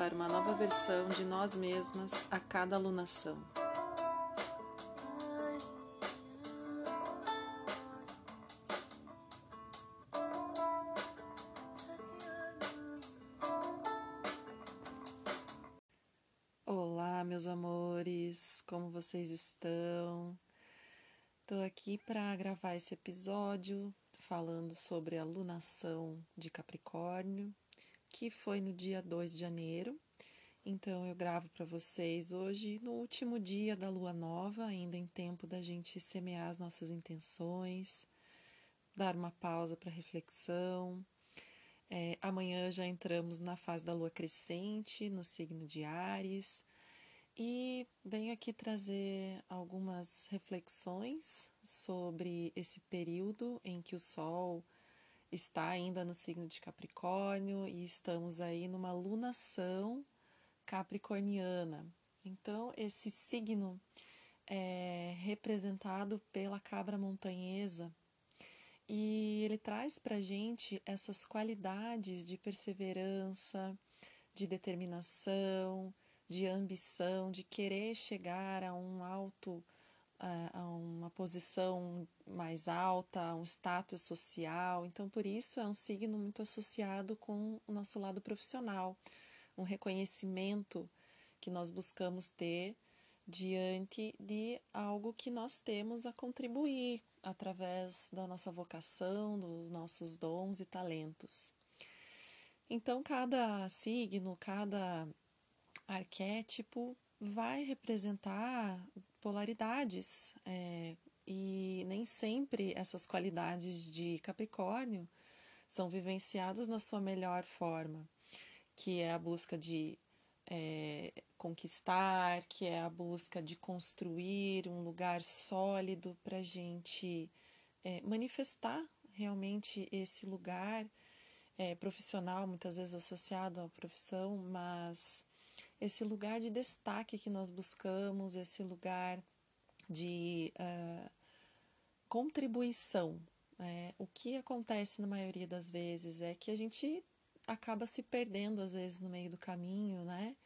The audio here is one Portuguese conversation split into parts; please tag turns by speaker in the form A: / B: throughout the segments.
A: para uma nova versão de nós mesmas a cada alunação. Olá, meus amores, como vocês estão? Estou aqui para gravar esse episódio falando sobre a lunação de Capricórnio que foi no dia 2 de janeiro. Então eu gravo para vocês hoje no último dia da lua nova, ainda em tempo da gente semear as nossas intenções, dar uma pausa para reflexão. É, amanhã já entramos na fase da lua crescente, no signo de Ares, e venho aqui trazer algumas reflexões sobre esse período em que o Sol está ainda no signo de Capricórnio e estamos aí numa lunação capricorniana. Então, esse signo é representado pela cabra montanhesa e ele traz para gente essas qualidades de perseverança, de determinação, de ambição, de querer chegar a um alto a uma posição mais alta, a um status social. Então, por isso, é um signo muito associado com o nosso lado profissional, um reconhecimento que nós buscamos ter diante de algo que nós temos a contribuir através da nossa vocação, dos nossos dons e talentos. Então, cada signo, cada arquétipo vai representar polaridades é, e nem sempre essas qualidades de Capricórnio são vivenciadas na sua melhor forma, que é a busca de é, conquistar, que é a busca de construir um lugar sólido para a gente é, manifestar realmente esse lugar é, profissional, muitas vezes associado à profissão, mas esse lugar de destaque que nós buscamos, esse lugar de uh, contribuição. É, o que acontece na maioria das vezes é que a gente acaba se perdendo, às vezes, no meio do caminho, né?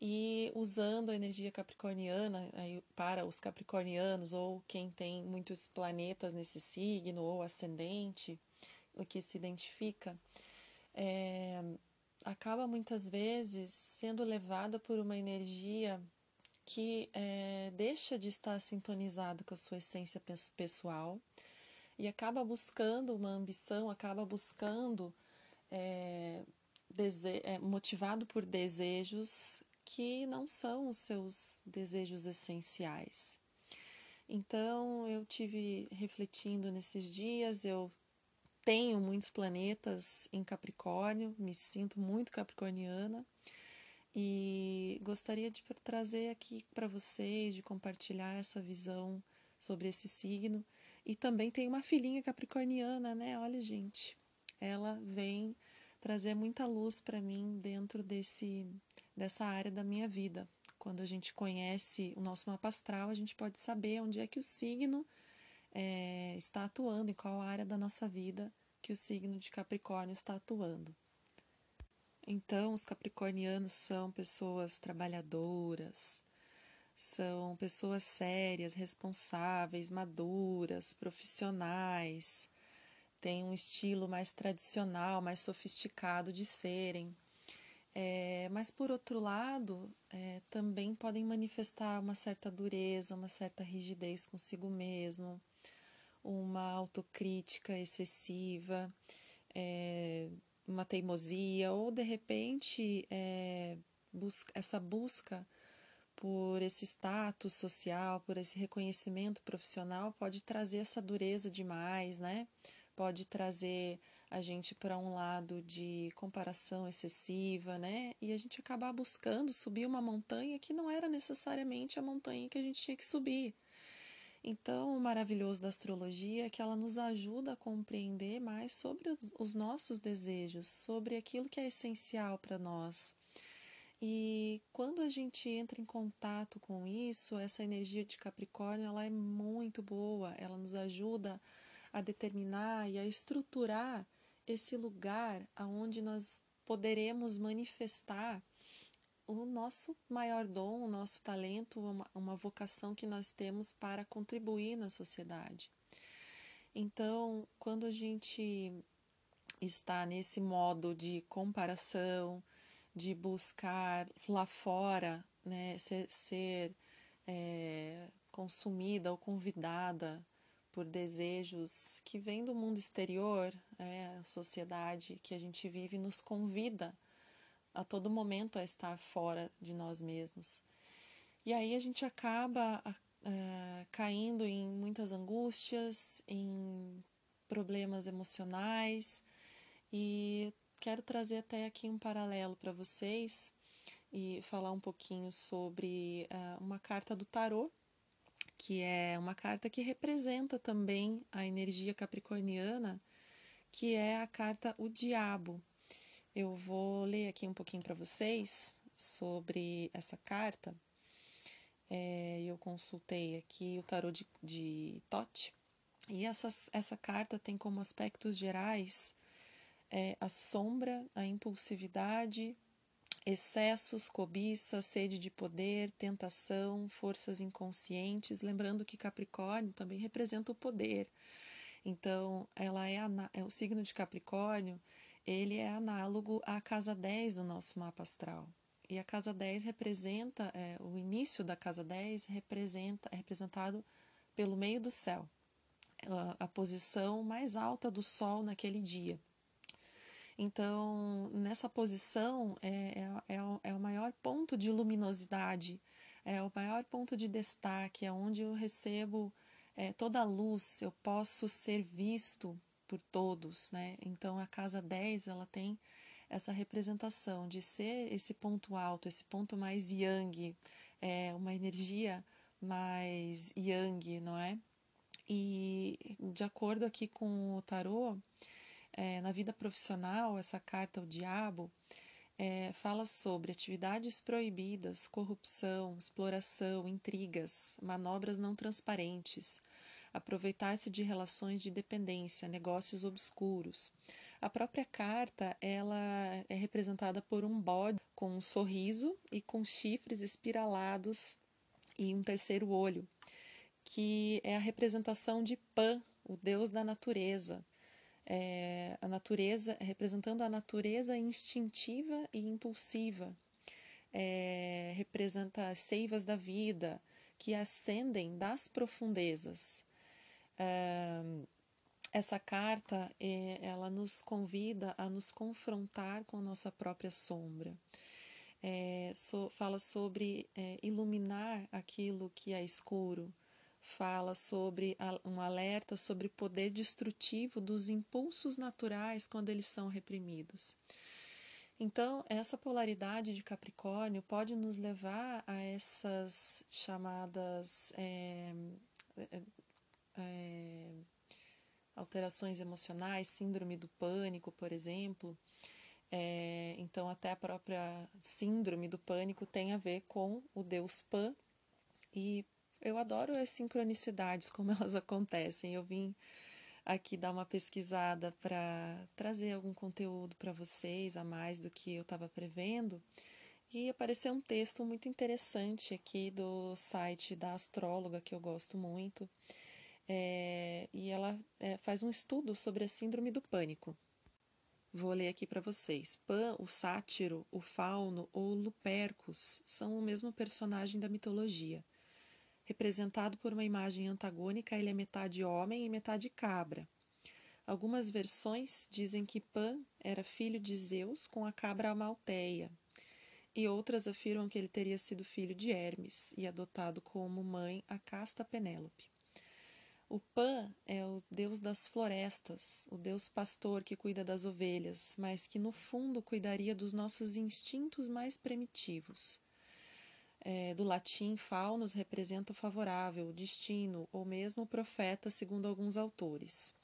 A: E usando a energia capricorniana para os capricornianos ou quem tem muitos planetas nesse signo ou ascendente, o que se identifica, é, acaba muitas vezes sendo levada por uma energia que é, deixa de estar sintonizado com a sua essência pessoal e acaba buscando uma ambição, acaba buscando, é, é, motivado por desejos que não são os seus desejos essenciais. Então eu tive refletindo nesses dias, eu tenho muitos planetas em Capricórnio, me sinto muito capricorniana e gostaria de trazer aqui para vocês, de compartilhar essa visão sobre esse signo. E também tem uma filhinha capricorniana, né? Olha, gente, ela vem trazer muita luz para mim dentro desse dessa área da minha vida. Quando a gente conhece o nosso mapa astral, a gente pode saber onde é que o signo é, está atuando, em qual área da nossa vida que o signo de Capricórnio está atuando. Então, os capricornianos são pessoas trabalhadoras, são pessoas sérias, responsáveis, maduras, profissionais, têm um estilo mais tradicional, mais sofisticado de serem. É, mas, por outro lado, é, também podem manifestar uma certa dureza, uma certa rigidez consigo mesmo, uma autocrítica excessiva. É, uma teimosia ou de repente é, busca, essa busca por esse status social, por esse reconhecimento profissional pode trazer essa dureza demais, né? Pode trazer a gente para um lado de comparação excessiva, né? E a gente acabar buscando subir uma montanha que não era necessariamente a montanha que a gente tinha que subir. Então, o maravilhoso da astrologia é que ela nos ajuda a compreender mais sobre os nossos desejos, sobre aquilo que é essencial para nós. E quando a gente entra em contato com isso, essa energia de Capricórnio, ela é muito boa, ela nos ajuda a determinar e a estruturar esse lugar aonde nós poderemos manifestar o nosso maior dom, o nosso talento, uma, uma vocação que nós temos para contribuir na sociedade. Então, quando a gente está nesse modo de comparação, de buscar lá fora, né, ser, ser é, consumida ou convidada por desejos que vêm do mundo exterior, é, a sociedade que a gente vive nos convida a todo momento a estar fora de nós mesmos. E aí a gente acaba uh, caindo em muitas angústias, em problemas emocionais, e quero trazer até aqui um paralelo para vocês e falar um pouquinho sobre uh, uma carta do tarô, que é uma carta que representa também a energia capricorniana, que é a carta O Diabo. Eu vou ler aqui um pouquinho para vocês sobre essa carta. É, eu consultei aqui o tarô de, de Tote e essa, essa carta tem como aspectos gerais é, a sombra, a impulsividade, excessos, cobiça, sede de poder, tentação, forças inconscientes. Lembrando que Capricórnio também representa o poder. Então, ela é, é o signo de Capricórnio ele é análogo à casa 10 do nosso mapa astral. E a casa 10 representa, é, o início da casa 10 representa, é representado pelo meio do céu, a, a posição mais alta do Sol naquele dia. Então, nessa posição é, é, é, o, é o maior ponto de luminosidade, é o maior ponto de destaque, é onde eu recebo é, toda a luz, eu posso ser visto por todos, né? Então a casa 10, ela tem essa representação de ser esse ponto alto, esse ponto mais yang, é uma energia mais yang, não é? E de acordo aqui com o tarô, é, na vida profissional, essa carta, o diabo, é, fala sobre atividades proibidas, corrupção, exploração, intrigas, manobras não transparentes, aproveitar-se de relações de dependência, negócios obscuros. A própria carta ela é representada por um bode com um sorriso e com chifres espiralados e um terceiro olho, que é a representação de Pan, o deus da natureza. É, a natureza representando a natureza instintiva e impulsiva. É, representa as seivas da vida que ascendem das profundezas essa carta é, ela nos convida a nos confrontar com nossa própria sombra. É, so, fala sobre é, iluminar aquilo que é escuro, fala sobre a, um alerta sobre o poder destrutivo dos impulsos naturais quando eles são reprimidos. Então, essa polaridade de Capricórnio pode nos levar a essas chamadas é, é, alterações emocionais, síndrome do pânico, por exemplo. É, então, até a própria síndrome do pânico tem a ver com o deus Pan. E eu adoro as sincronicidades, como elas acontecem. Eu vim aqui dar uma pesquisada para trazer algum conteúdo para vocês a mais do que eu estava prevendo. E apareceu um texto muito interessante aqui do site da astróloga, que eu gosto muito, é, e ela é, faz um estudo sobre a síndrome do pânico. Vou ler aqui para vocês. Pan, o sátiro, o fauno ou Lupercus são o mesmo personagem da mitologia. Representado por uma imagem antagônica, ele é metade homem e metade cabra. Algumas versões dizem que Pan era filho de Zeus com a cabra Amalteia, e outras afirmam que ele teria sido filho de Hermes e adotado como mãe a casta Penélope. O Pan é o deus das florestas, o deus pastor que cuida das ovelhas, mas que no fundo cuidaria dos nossos instintos mais primitivos. É, do latim, faunos representa o favorável, o destino, ou mesmo o profeta, segundo alguns autores.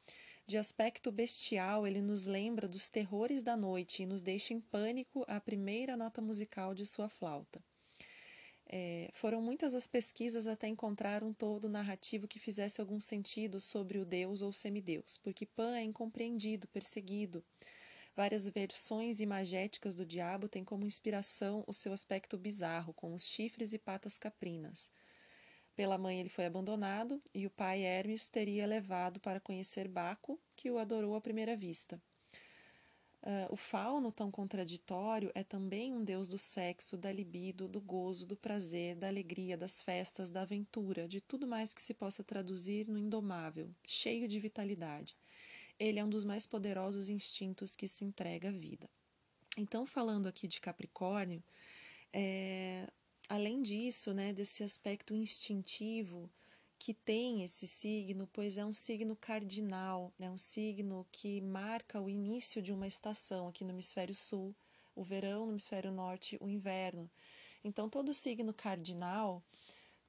A: De aspecto bestial, ele nos lembra dos terrores da noite e nos deixa em pânico à primeira nota musical de sua flauta. É, foram muitas as pesquisas até encontrar um todo narrativo que fizesse algum sentido sobre o deus ou semideus, porque Pan é incompreendido, perseguido. Várias versões imagéticas do diabo têm como inspiração o seu aspecto bizarro, com os chifres e patas caprinas. Pela mãe ele foi abandonado e o pai Hermes teria levado para conhecer Baco, que o adorou à primeira vista. Uh, o fauno, tão contraditório, é também um deus do sexo, da libido, do gozo, do prazer, da alegria, das festas, da aventura, de tudo mais que se possa traduzir no indomável, cheio de vitalidade. Ele é um dos mais poderosos instintos que se entrega à vida. Então, falando aqui de Capricórnio, é, além disso, né, desse aspecto instintivo que tem esse signo, pois é um signo cardinal, é um signo que marca o início de uma estação aqui no hemisfério sul, o verão, no hemisfério norte, o inverno. Então, todo signo cardinal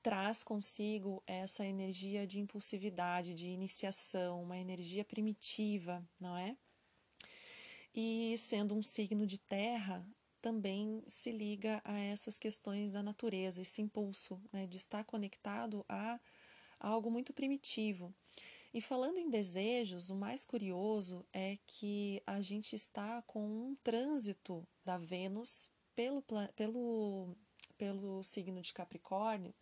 A: traz consigo essa energia de impulsividade, de iniciação, uma energia primitiva, não é? E sendo um signo de terra, também se liga a essas questões da natureza, esse impulso né, de estar conectado a, algo muito primitivo. E falando em desejos, o mais curioso é que a gente está com um trânsito da Vênus pelo, pelo, pelo signo de Capricórnio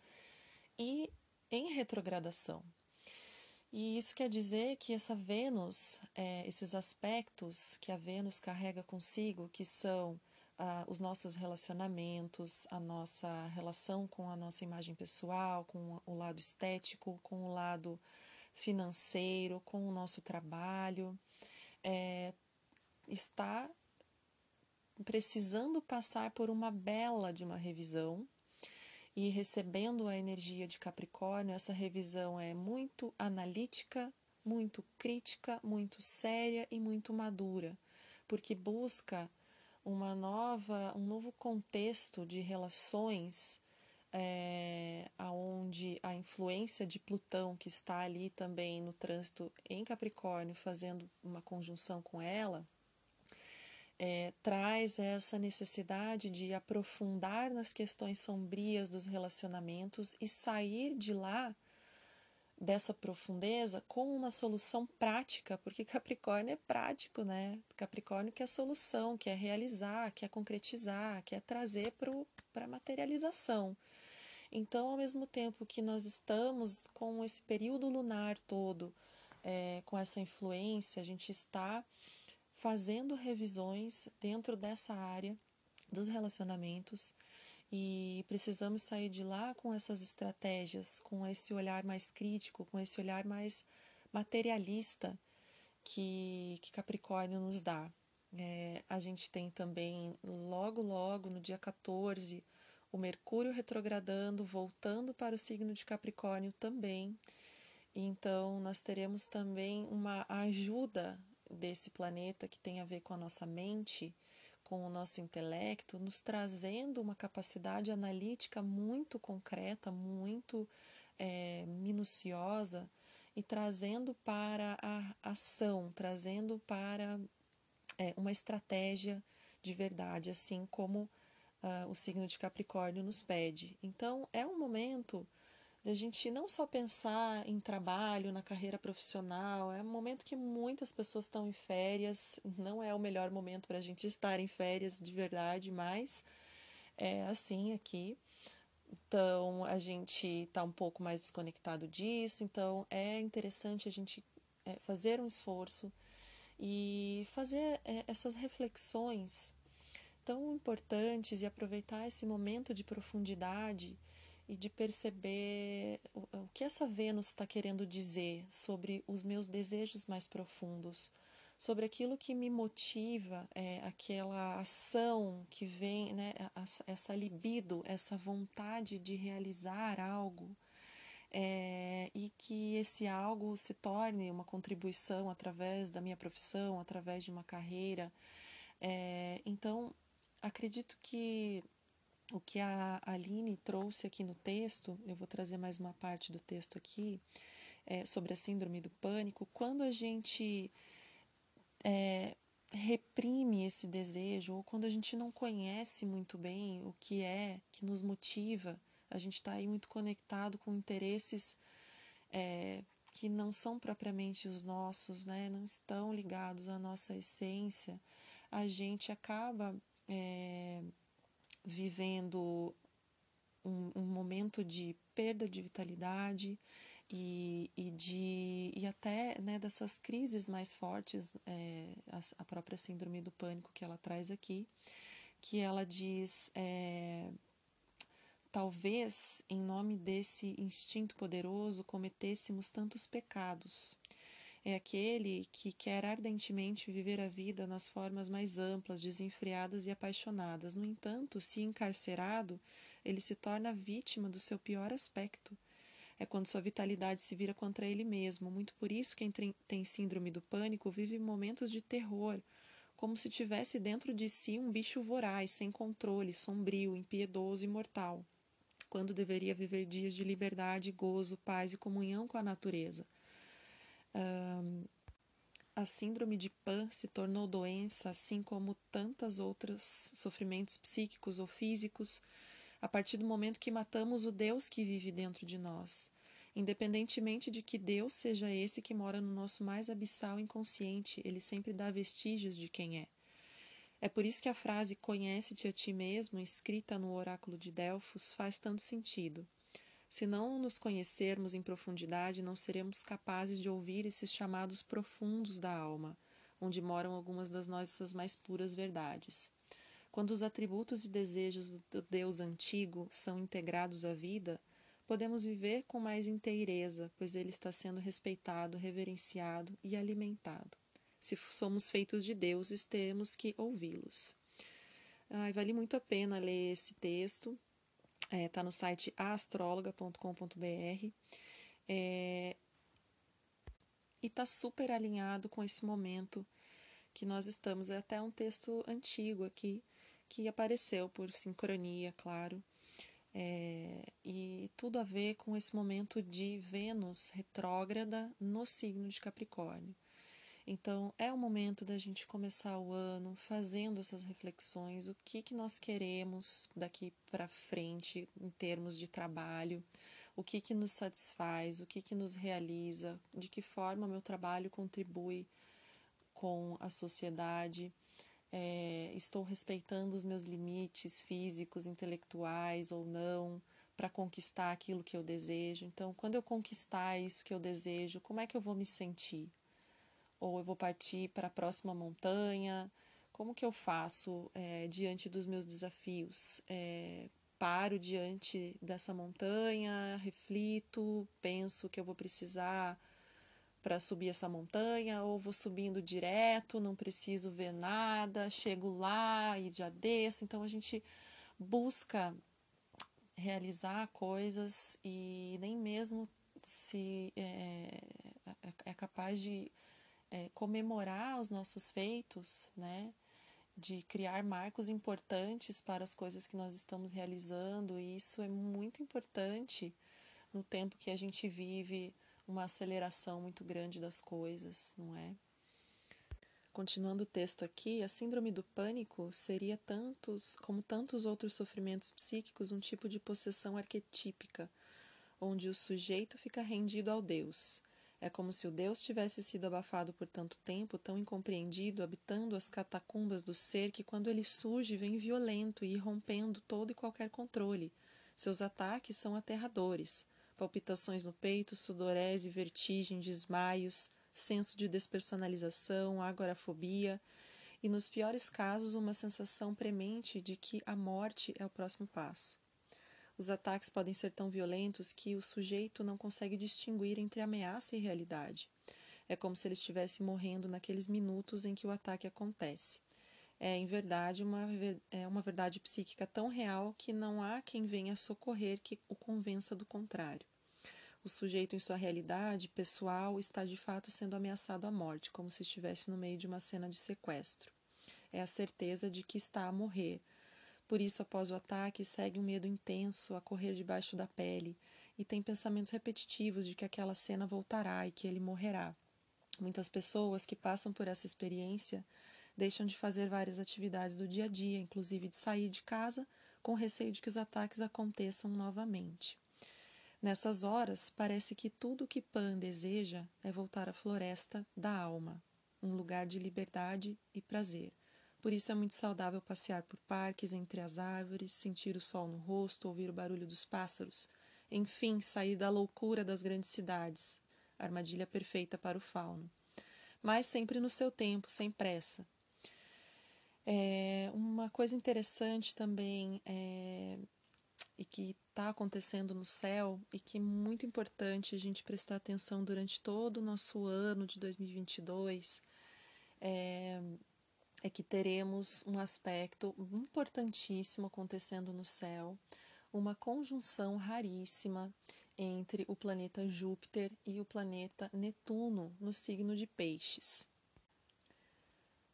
A: e em retrogradação. E isso quer dizer que essa Vênus, é, esses aspectos que a Vênus carrega consigo, que são os nossos relacionamentos, a nossa relação com a nossa imagem pessoal, com o lado estético, com o lado financeiro, com o nosso trabalho, é, está precisando passar por uma bela de uma revisão e recebendo a energia de Capricórnio, essa revisão é muito analítica, muito crítica, muito séria e muito madura, porque busca uma nova, um novo contexto de relações é, aonde a influência de Plutão que está ali também no trânsito em Capricórnio fazendo uma conjunção com ela é, traz essa necessidade de aprofundar nas questões sombrias dos relacionamentos e sair de lá dessa profundeza com uma solução prática, porque Capricórnio é prático, né? Capricórnio quer solução, quer realizar, quer concretizar, quer trazer para a materialização. Então, ao mesmo tempo que nós estamos com esse período lunar todo, é, com essa influência, a gente está fazendo revisões dentro dessa área dos relacionamentos e precisamos sair de lá com essas estratégias, com esse olhar mais crítico, com esse olhar mais materialista que, que Capricórnio nos dá. É, a gente tem também, logo, logo, no dia 14, o Mercúrio retrogradando, voltando para o signo de Capricórnio também. Então, nós teremos também uma ajuda desse planeta que tem a ver com a nossa mente com o nosso intelecto, nos trazendo uma capacidade analítica muito concreta, muito é, minuciosa e trazendo para a ação, trazendo para é, uma estratégia de verdade, assim como uh, o signo de Capricórnio nos pede. Então, é um momento da gente não só pensar em trabalho, na carreira profissional, é um momento que muitas pessoas estão em férias, não é o melhor momento para a gente estar em férias de verdade, mas é assim aqui. Então a gente está um pouco mais desconectado disso, então é interessante a gente é, fazer um esforço e fazer é, essas reflexões tão importantes e aproveitar esse momento de profundidade e de perceber o, que essa Vênus está querendo dizer sobre os meus desejos mais profundos, sobre aquilo que me motiva, é, aquela ação que vem, né, essa libido, essa vontade de realizar algo, é, e que esse algo se torne uma contribuição através da minha profissão, através de uma carreira. É, então, acredito que o que a Aline trouxe aqui no texto, eu vou trazer mais uma parte do texto aqui, é, sobre a síndrome do pânico, quando a gente é, reprime esse desejo, ou quando a gente não conhece muito bem o que é que nos motiva, a gente está aí muito conectado com interesses é, que não são propriamente os nossos, né? não estão ligados à nossa essência, a gente acaba é, vivendo um, um, momento de perda de vitalidade e, e, de, e até né, dessas crises mais fortes, é, a, a, própria síndrome do pânico que ela traz aqui, que ela diz. É, talvez em nome desse instinto poderoso cometêssemos tantos pecados é aquele que quer ardentemente viver a vida nas formas mais amplas, desenfreadas e apaixonadas. No entanto, se encarcerado, ele se torna vítima do seu pior aspecto. É quando sua vitalidade se vira contra ele mesmo. Muito por isso, quem tem síndrome do pânico vive momentos de terror, como se tivesse dentro de si um bicho voraz, sem controle, sombrio, impiedoso e mortal, quando deveria viver dias de liberdade, gozo, paz e comunhão com a natureza a síndrome de Pan se tornou doença, assim como tantas outras sofrimentos psíquicos ou físicos, a partir do momento que matamos o Deus que vive dentro de nós, independentemente de que Deus seja esse que mora no nosso mais abissal inconsciente, ele sempre dá vestígios de quem é. É por isso que a frase Conhece-te a ti mesmo, escrita no oráculo de Delfos, faz tanto sentido. Se não nos conhecermos em profundidade, não seremos capazes de ouvir esses chamados profundos da alma, onde moram algumas das nossas mais puras verdades. Quando os atributos e desejos do Deus antigo são integrados à vida, podemos viver com mais inteireza, pois ele está sendo respeitado, reverenciado e alimentado. Se somos feitos de deuses, temos que ouvi-los. Ai, vale muito a pena ler esse texto Está é, no site astrologa.com.br. É, e está super alinhado com esse momento que nós estamos. É até um texto antigo aqui que apareceu por sincronia, claro. É, e tudo a ver com esse momento de Vênus retrógrada no signo de Capricórnio. Então, é o momento da gente começar o ano fazendo essas reflexões, o que, que nós queremos daqui para frente em termos de trabalho, o que, que nos satisfaz, o que, que nos realiza, de que forma meu trabalho contribui com a sociedade. É, estou respeitando os meus limites físicos, intelectuais ou não, para conquistar aquilo que eu desejo. Então, quando eu conquistar isso que eu desejo, como é que eu vou me sentir? Ou eu vou partir para a próxima montanha? Como que eu faço é, diante dos meus desafios? É, paro diante dessa montanha, reflito, penso que eu vou precisar para subir essa montanha, ou vou subindo direto, não preciso ver nada, chego lá e já desço. Então a gente busca realizar coisas e nem mesmo se é, é capaz de é, comemorar os nossos feitos, né? De criar marcos importantes para as coisas que nós estamos realizando, e isso é muito importante no tempo que a gente vive uma aceleração muito grande das coisas, não é? Continuando o texto aqui, a síndrome do pânico seria tantos, como tantos outros sofrimentos psíquicos, um tipo de possessão arquetípica, onde o sujeito fica rendido ao Deus, é como se o Deus tivesse sido abafado por tanto tempo, tão incompreendido, habitando as catacumbas do ser, que quando ele surge vem violento e rompendo todo e qualquer controle. Seus ataques são aterradores. Palpitações no peito, sudorese, vertigem, desmaios, senso de despersonalização, agorafobia e, nos piores casos, uma sensação premente de que a morte é o próximo passo. Os ataques podem ser tão violentos que o sujeito não consegue distinguir entre ameaça e realidade. É como se ele estivesse morrendo naqueles minutos em que o ataque acontece. É, em verdade, uma, é uma verdade psíquica tão real que não há quem venha socorrer que o convença do contrário. o sujeito em sua realidade pessoal está de fato sendo ameaçado à morte, como se estivesse no meio de uma cena de sequestro. É a certeza de que está a morrer. Por isso, após o ataque, segue um medo intenso a correr debaixo da pele e tem pensamentos repetitivos de que aquela cena voltará e que ele morrerá. Muitas pessoas que passam por essa experiência deixam de fazer várias atividades do dia a dia, inclusive de sair de casa, com receio de que os ataques aconteçam novamente. Nessas horas, parece que tudo o que Pan deseja é voltar à floresta da alma, um lugar de liberdade e prazer. Por isso é muito saudável passear por parques entre as árvores, sentir o sol no rosto, ouvir o barulho dos pássaros, enfim, sair da loucura das grandes cidades, armadilha perfeita para o fauno. Mas sempre no seu tempo, sem pressa. É, uma coisa interessante também é, e que está acontecendo no céu e que é muito importante a gente prestar atenção durante todo o nosso ano de 2022 é, é que teremos um aspecto importantíssimo acontecendo no céu, uma conjunção raríssima entre o planeta Júpiter e o planeta Netuno no signo de Peixes.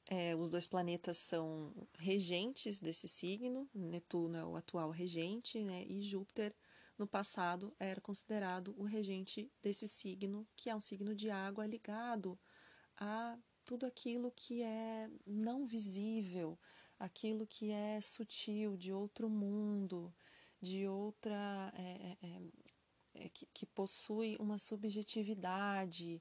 A: É, os dois planetas são regentes desse signo, Netuno é o atual regente, né, e Júpiter, no passado, era considerado o regente desse signo, que é um signo de água ligado a tudo aquilo que é não visível, aquilo que é sutil, de outro mundo, de outra. É, é, é, que, que possui uma subjetividade,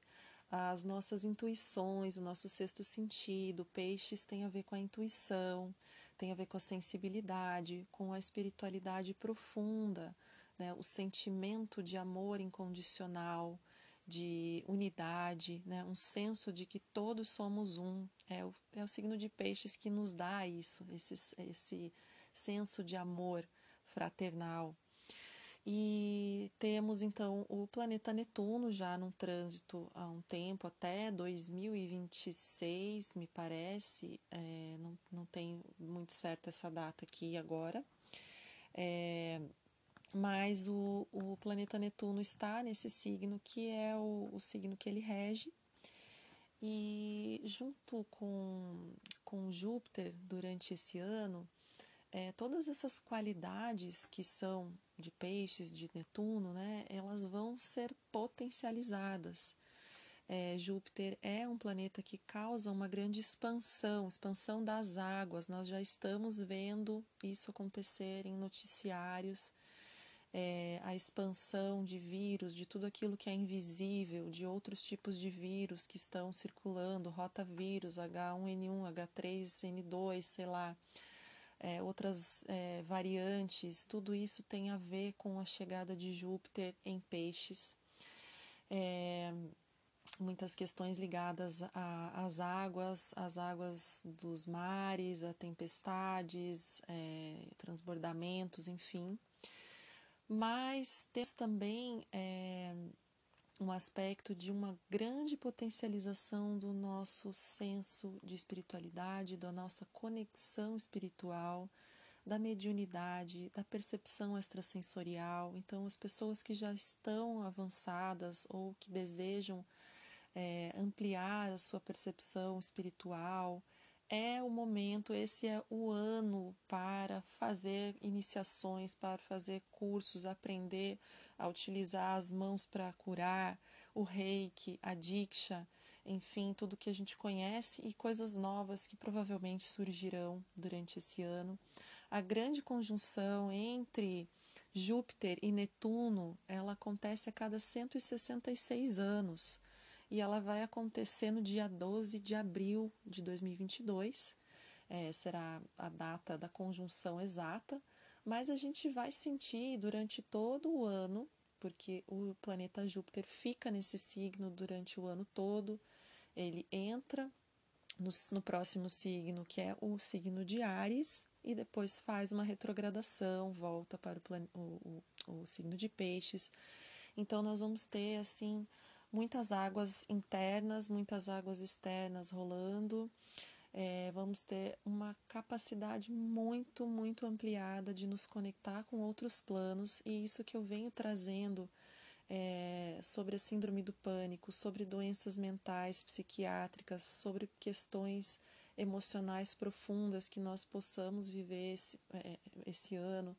A: as nossas intuições, o nosso sexto sentido. Peixes tem a ver com a intuição, tem a ver com a sensibilidade, com a espiritualidade profunda, né? o sentimento de amor incondicional, de unidade, né? um senso de que todos somos um. É o, é o signo de Peixes que nos dá isso, esse, esse senso de amor fraternal. E temos então o planeta Netuno já num trânsito há um tempo, até 2026, me parece, é, não, não tem muito certo essa data aqui agora. É, mas o, o planeta Netuno está nesse signo que é o, o signo que ele rege. E junto com, com Júpiter, durante esse ano, é, todas essas qualidades que são de peixes, de Netuno, né, elas vão ser potencializadas. É, Júpiter é um planeta que causa uma grande expansão, expansão das águas. Nós já estamos vendo isso acontecer em noticiários. É, a expansão de vírus, de tudo aquilo que é invisível, de outros tipos de vírus que estão circulando, rotavírus, H1N1, H3N2, sei lá é, outras é, variantes, tudo isso tem a ver com a chegada de Júpiter em peixes. É, muitas questões ligadas às águas, às águas dos mares, a tempestades, é, transbordamentos, enfim. Mas temos também é, um aspecto de uma grande potencialização do nosso senso de espiritualidade, da nossa conexão espiritual, da mediunidade, da percepção extrasensorial. Então, as pessoas que já estão avançadas ou que desejam é, ampliar a sua percepção espiritual, é o momento, esse é o ano para fazer iniciações, para fazer cursos, aprender a utilizar as mãos para curar, o reiki, a diksha, enfim, tudo que a gente conhece e coisas novas que provavelmente surgirão durante esse ano. A grande conjunção entre Júpiter e Netuno, ela acontece a cada 166 anos e ela vai acontecer no dia 12 de abril de 2022. É, será a data da conjunção exata, mas a gente vai sentir durante todo o ano, porque o planeta Júpiter fica nesse signo durante o ano todo, ele entra no, no próximo signo, que é o signo de Ares, e depois faz uma retrogradação, volta para o, plan, o, o, o signo de Peixes. Então, nós vamos ter, assim, muitas águas internas, muitas águas externas rolando. É, vamos ter uma capacidade muito, muito ampliada de nos conectar com outros planos, e isso que eu venho trazendo é, sobre a síndrome do pânico, sobre doenças mentais, psiquiátricas, sobre questões emocionais profundas que nós possamos viver esse, é, esse ano,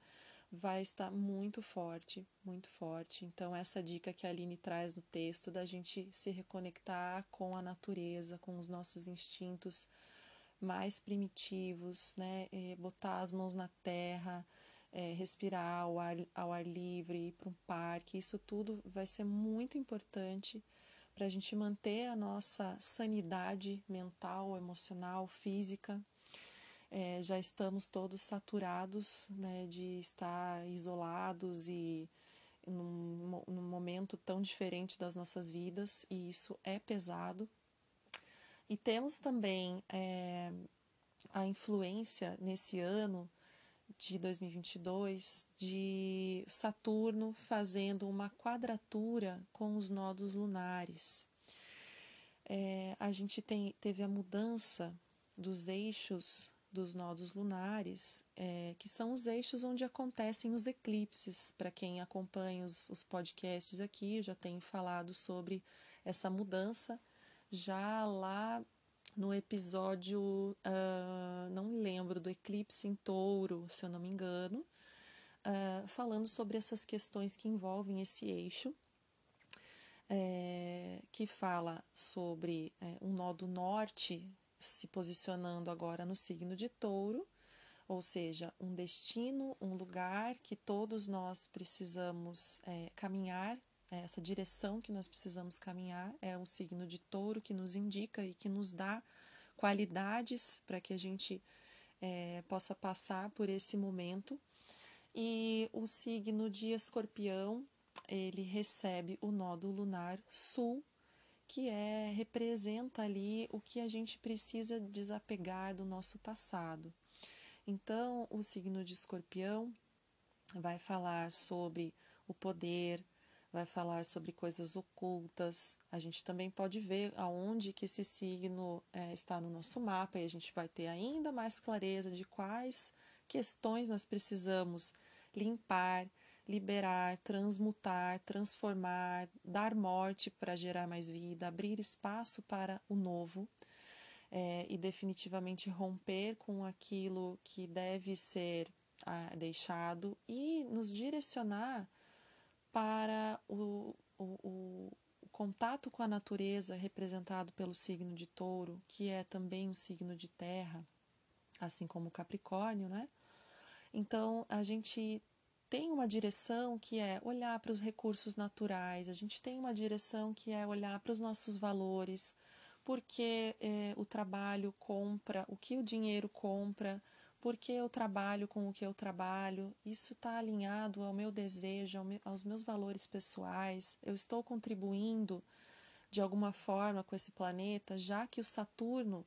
A: vai estar muito forte, muito forte. Então, essa dica que a Aline traz no texto da gente se reconectar com a natureza, com os nossos instintos mais primitivos, né? E botar as mãos na terra, é, respirar ao ar, ao ar livre, ir para um parque, isso tudo vai ser muito importante para a gente manter a nossa sanidade mental, emocional, física. É, já estamos todos saturados né, de estar isolados e num, num momento tão diferente das nossas vidas, e isso é pesado. E temos também é, a influência nesse ano de 2022 de Saturno fazendo uma quadratura com os nodos lunares. É, a gente tem, teve a mudança dos eixos dos nodos lunares, é, que são os eixos onde acontecem os eclipses. Para quem acompanha os, os podcasts aqui, eu já tenho falado sobre essa mudança já lá no episódio, uh, não lembro, do eclipse em touro, se eu não me engano, uh, falando sobre essas questões que envolvem esse eixo, é, que fala sobre é, um nó do norte se posicionando agora no signo de touro, ou seja, um destino, um lugar que todos nós precisamos é, caminhar é essa direção que nós precisamos caminhar é o signo de touro que nos indica e que nos dá qualidades para que a gente é, possa passar por esse momento. E o signo de escorpião, ele recebe o nódo lunar sul, que é representa ali o que a gente precisa desapegar do nosso passado. Então, o signo de escorpião vai falar sobre o poder, vai falar sobre coisas ocultas. A gente também pode ver aonde que esse signo é, está no nosso mapa e a gente vai ter ainda mais clareza de quais questões nós precisamos limpar, liberar, transmutar, transformar, dar morte para gerar mais vida, abrir espaço para o novo. É, e definitivamente romper com aquilo que deve ser ah, deixado e nos direcionar para o, o, o, contato com a natureza representado pelo signo de touro, que é também um signo de terra, assim como o Capricórnio, né? Então a gente tem uma direção que é olhar para os recursos naturais, a gente tem uma direção que é olhar para os nossos valores, porque é, o trabalho compra, o que o dinheiro compra, porque eu trabalho com o que eu trabalho, isso está alinhado ao meu desejo, aos meus valores pessoais, eu estou contribuindo de alguma forma com esse planeta, já que o Saturno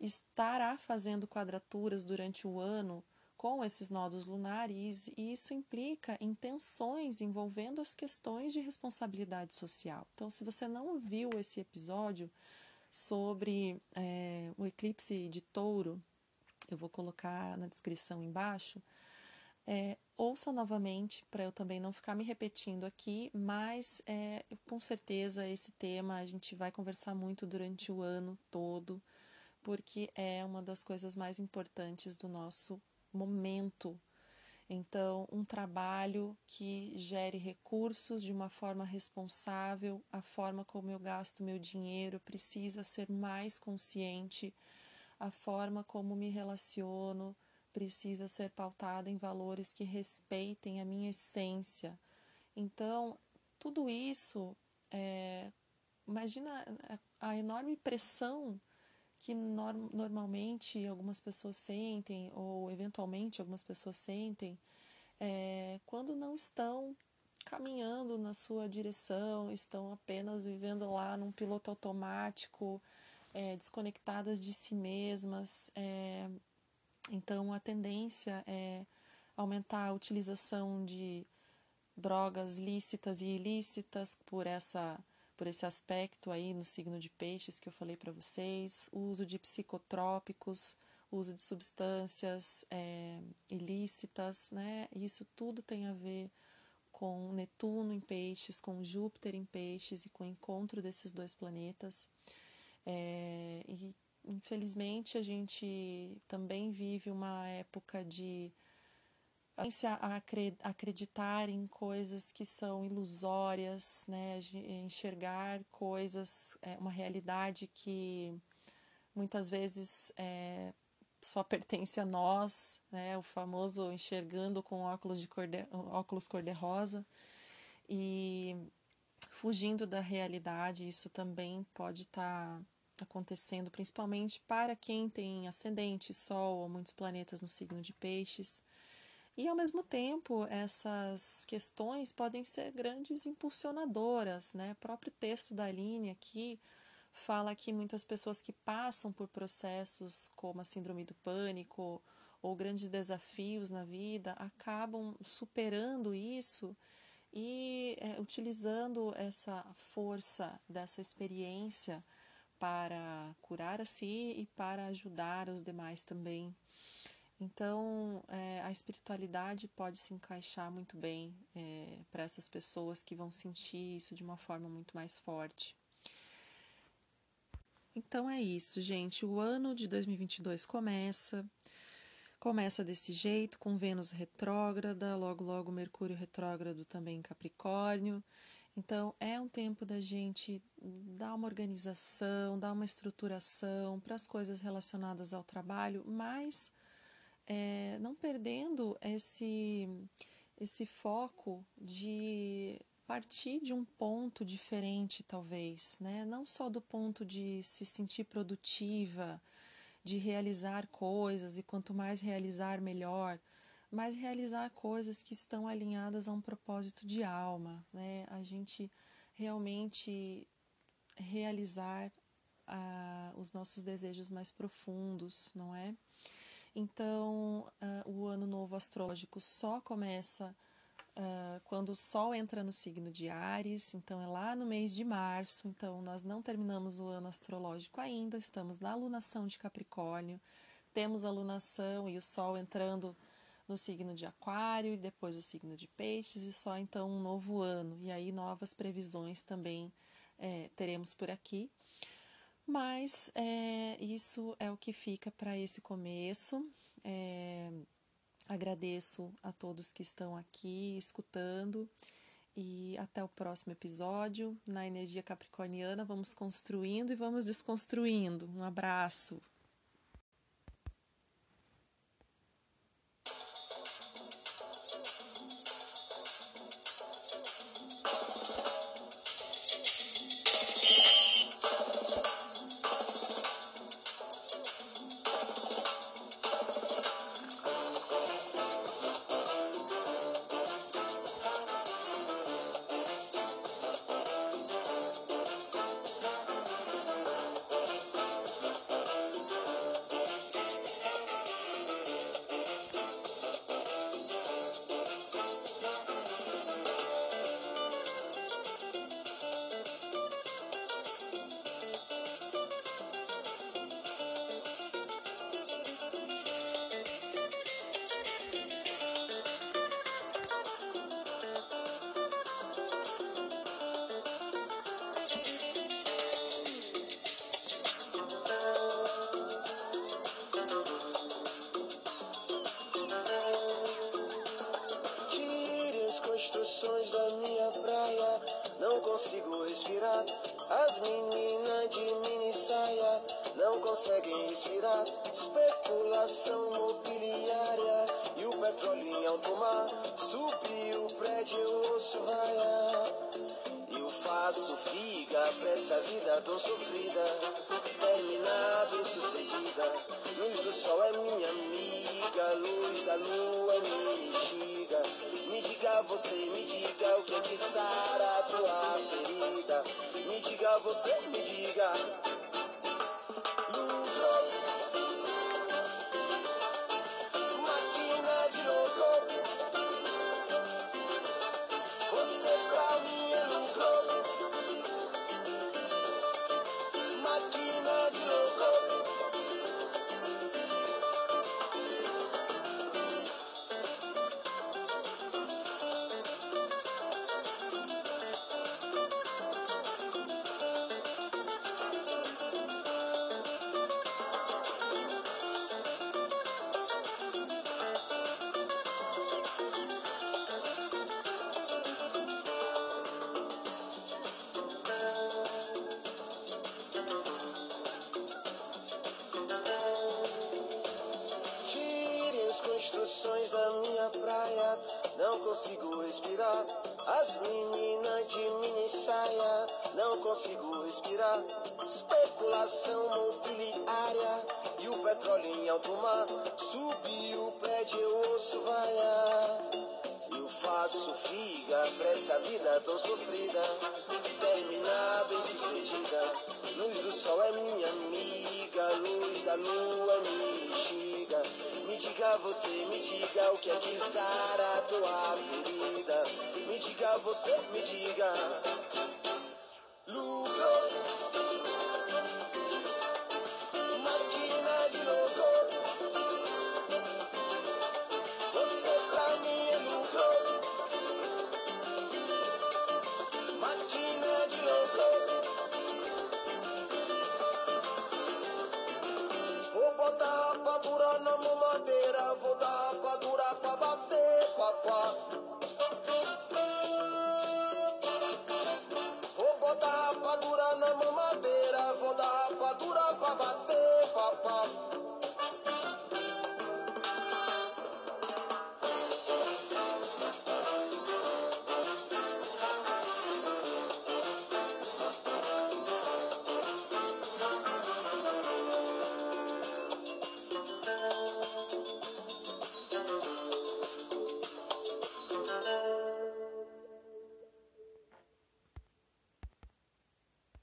A: estará fazendo quadraturas durante o ano com esses nodos lunares, e isso implica intenções envolvendo as questões de responsabilidade social. Então, se você não viu esse episódio sobre é, o eclipse de touro, eu vou colocar na descrição embaixo. É, ouça novamente para eu também não ficar me repetindo aqui, mas é, com certeza esse tema a gente vai conversar muito durante o ano todo, porque é uma das coisas mais importantes do nosso momento. Então, um trabalho que gere recursos de uma forma responsável, a forma como eu gasto meu dinheiro precisa ser mais consciente a forma como me relaciono precisa ser pautada em valores que respeitem a minha essência. Então, tudo isso, é, imagina a enorme pressão que norm, normalmente algumas pessoas sentem, ou eventualmente algumas pessoas sentem, é, quando não estão caminhando na sua direção, estão apenas vivendo lá num piloto automático, é, desconectadas de si mesmas. É, então, a tendência é aumentar a utilização de drogas lícitas e ilícitas por essa por esse aspecto aí no signo de peixes que eu falei para vocês, o uso de psicotrópicos, o uso de substâncias é, ilícitas, né? Isso tudo tem a ver com Netuno em Peixes, com Júpiter em Peixes e com o encontro desses dois planetas. É, e infelizmente a gente também vive uma época de a acreditar em coisas que são ilusórias, né? enxergar coisas, é, uma realidade que muitas vezes é, só pertence a nós, né? o famoso enxergando com óculos de cor de, óculos cor-de-rosa e fugindo da realidade, isso também pode estar tá acontecendo, principalmente para quem tem ascendente, Sol ou muitos planetas no signo de Peixes. E ao mesmo tempo, essas questões podem ser grandes impulsionadoras, né? O próprio texto da Aline aqui fala que muitas pessoas que passam por processos como a síndrome do pânico ou grandes desafios na vida acabam superando isso e é, utilizando essa força dessa experiência para curar a si e para ajudar os demais também. Então, é, a espiritualidade pode se encaixar muito bem é, para essas pessoas que vão sentir isso de uma forma muito mais forte. Então é isso, gente. O ano de 2022 começa. Começa desse jeito, com Vênus retrógrada, logo, logo Mercúrio retrógrado também em Capricórnio. Então, é um tempo da gente dar uma organização, dar uma estruturação para as coisas relacionadas ao trabalho, mas é, não perdendo esse, esse foco de partir de um ponto diferente, talvez, né? não só do ponto de se sentir produtiva, de realizar coisas e quanto mais realizar, melhor, mas realizar coisas que estão alinhadas a um propósito de alma, né? a gente realmente realizar uh, os nossos desejos mais profundos, não é? Então, uh, o ano novo astrológico só começa uh, quando o Sol entra no signo de Ares, então é lá no mês de março. Então, nós não terminamos o ano astrológico ainda, estamos na alunação de Capricórnio, temos a alunação e o Sol entrando no signo de Aquário e depois o signo de Peixes, e só então um novo ano. E aí, novas previsões também é, teremos por aqui. Mas é, isso é o que fica para esse começo. É, agradeço a todos que estão aqui escutando e até o próximo episódio. Na energia capricorniana, vamos construindo e vamos desconstruindo. Um abraço.
B: As meninas de mini saia não conseguem respirar. Especulação imobiliária e o petróleo em alto mar. Subiu o prédio, osso raia. Eu faço figa pra essa vida tão sofrida. Terminar bem sucedida. Luz do sol é minha amiga, luz da lua é minha. Me diga você, me diga o que é que sara a tua ferida diga, você me diga. Ludo, máquina de louco. Você pra mim é lucro. Consigo respirar. Especulação mobiliária e o petróleo em alto mar. Subiu o prédio, eu ouço vaiar. Eu faço figa pra essa vida tão sofrida. Terminar bem sucedida. Luz do sol é minha amiga, luz da lua me instiga. Me diga você, me diga o que é que sara a tua ferida. Me diga você, me diga. Mamadeira, vou dar rapadura pra bater, papá. pop, pop.